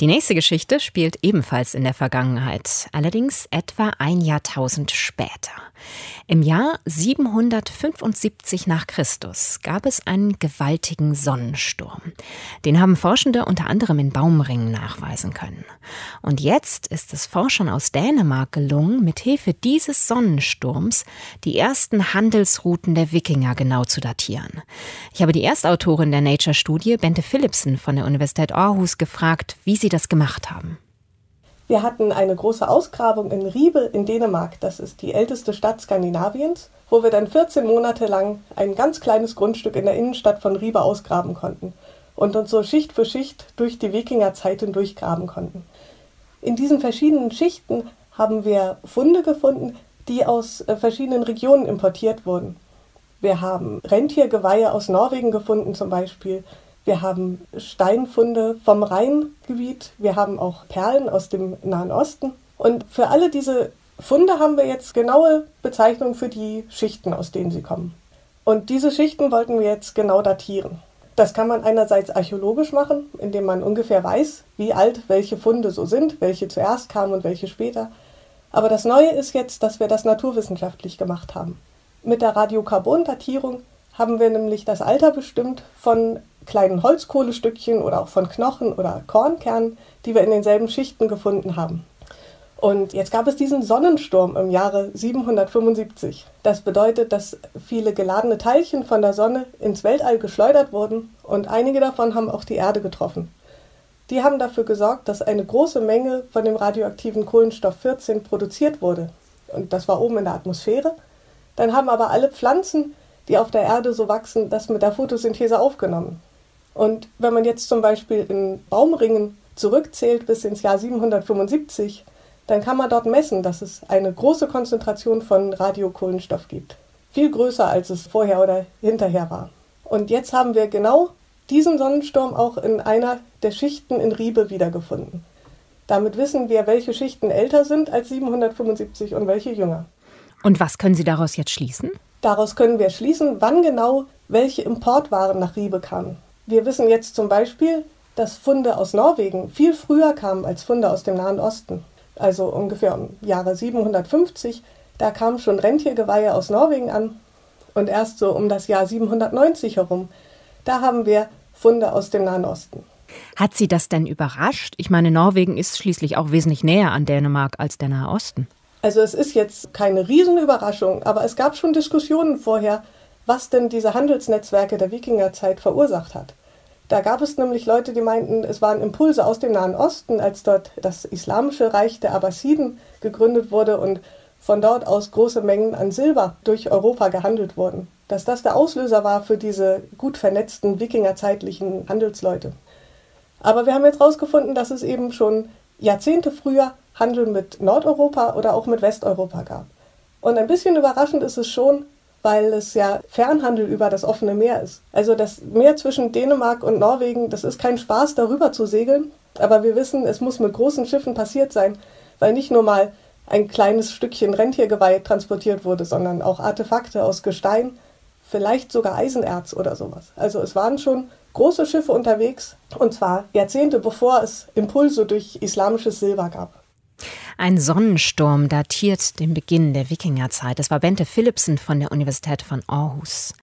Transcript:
Die nächste Geschichte spielt ebenfalls in der Vergangenheit, allerdings etwa ein Jahrtausend später. Im Jahr 775 nach Christus gab es einen gewaltigen Sonnensturm. Den haben Forschende unter anderem in Baumringen nachweisen können. Und jetzt ist es Forschern aus Dänemark gelungen, mit Hilfe dieses Sonnensturms die ersten Handelsrouten der Wikinger genau zu datieren. Ich habe die Erstautorin der Nature-Studie, Bente Philipsen von der Universität Aarhus, gefragt, wie sie das gemacht haben. Wir hatten eine große Ausgrabung in Ribe in Dänemark, das ist die älteste Stadt Skandinaviens, wo wir dann 14 Monate lang ein ganz kleines Grundstück in der Innenstadt von Ribe ausgraben konnten und uns so Schicht für Schicht durch die Wikingerzeiten durchgraben konnten. In diesen verschiedenen Schichten haben wir Funde gefunden, die aus äh, verschiedenen Regionen importiert wurden. Wir haben Rentiergeweihe aus Norwegen gefunden zum Beispiel. Wir haben Steinfunde vom Rheingebiet. Wir haben auch Perlen aus dem Nahen Osten. Und für alle diese Funde haben wir jetzt genaue Bezeichnungen für die Schichten, aus denen sie kommen. Und diese Schichten wollten wir jetzt genau datieren. Das kann man einerseits archäologisch machen, indem man ungefähr weiß, wie alt welche Funde so sind, welche zuerst kamen und welche später. Aber das Neue ist jetzt, dass wir das naturwissenschaftlich gemacht haben. Mit der Radiokarbondatierung haben wir nämlich das Alter bestimmt von kleinen Holzkohlestückchen oder auch von Knochen oder Kornkernen, die wir in denselben Schichten gefunden haben. Und jetzt gab es diesen Sonnensturm im Jahre 775. Das bedeutet, dass viele geladene Teilchen von der Sonne ins Weltall geschleudert wurden und einige davon haben auch die Erde getroffen. Die haben dafür gesorgt, dass eine große Menge von dem radioaktiven Kohlenstoff 14 produziert wurde. Und das war oben in der Atmosphäre. Dann haben aber alle Pflanzen, die auf der Erde so wachsen, das mit der Photosynthese aufgenommen. Und wenn man jetzt zum Beispiel in Baumringen zurückzählt bis ins Jahr 775, dann kann man dort messen, dass es eine große Konzentration von Radiokohlenstoff gibt. Viel größer, als es vorher oder hinterher war. Und jetzt haben wir genau diesen Sonnensturm auch in einer der Schichten in Riebe wiedergefunden. Damit wissen wir, welche Schichten älter sind als 775 und welche jünger. Und was können Sie daraus jetzt schließen? Daraus können wir schließen, wann genau welche Importwaren nach Riebe kamen. Wir wissen jetzt zum Beispiel, dass Funde aus Norwegen viel früher kamen als Funde aus dem Nahen Osten. Also ungefähr im Jahre 750, da kamen schon Rentiergeweihe aus Norwegen an. Und erst so um das Jahr 790 herum, da haben wir Funde aus dem Nahen Osten. Hat Sie das denn überrascht? Ich meine, Norwegen ist schließlich auch wesentlich näher an Dänemark als der Nahe Osten. Also es ist jetzt keine Riesenüberraschung, aber es gab schon Diskussionen vorher, was denn diese Handelsnetzwerke der Wikingerzeit verursacht hat. Da gab es nämlich Leute, die meinten, es waren Impulse aus dem Nahen Osten, als dort das Islamische Reich der Abbasiden gegründet wurde und von dort aus große Mengen an Silber durch Europa gehandelt wurden. Dass das der Auslöser war für diese gut vernetzten wikingerzeitlichen Handelsleute. Aber wir haben jetzt herausgefunden, dass es eben schon Jahrzehnte früher Handel mit Nordeuropa oder auch mit Westeuropa gab. Und ein bisschen überraschend ist es schon, weil es ja Fernhandel über das offene Meer ist. Also das Meer zwischen Dänemark und Norwegen, das ist kein Spaß, darüber zu segeln. Aber wir wissen, es muss mit großen Schiffen passiert sein, weil nicht nur mal ein kleines Stückchen Rentiergeweih transportiert wurde, sondern auch Artefakte aus Gestein, vielleicht sogar Eisenerz oder sowas. Also es waren schon große Schiffe unterwegs und zwar Jahrzehnte bevor es Impulse durch islamisches Silber gab. Ein Sonnensturm datiert den Beginn der Wikingerzeit. Das war Bente Philipsen von der Universität von Aarhus.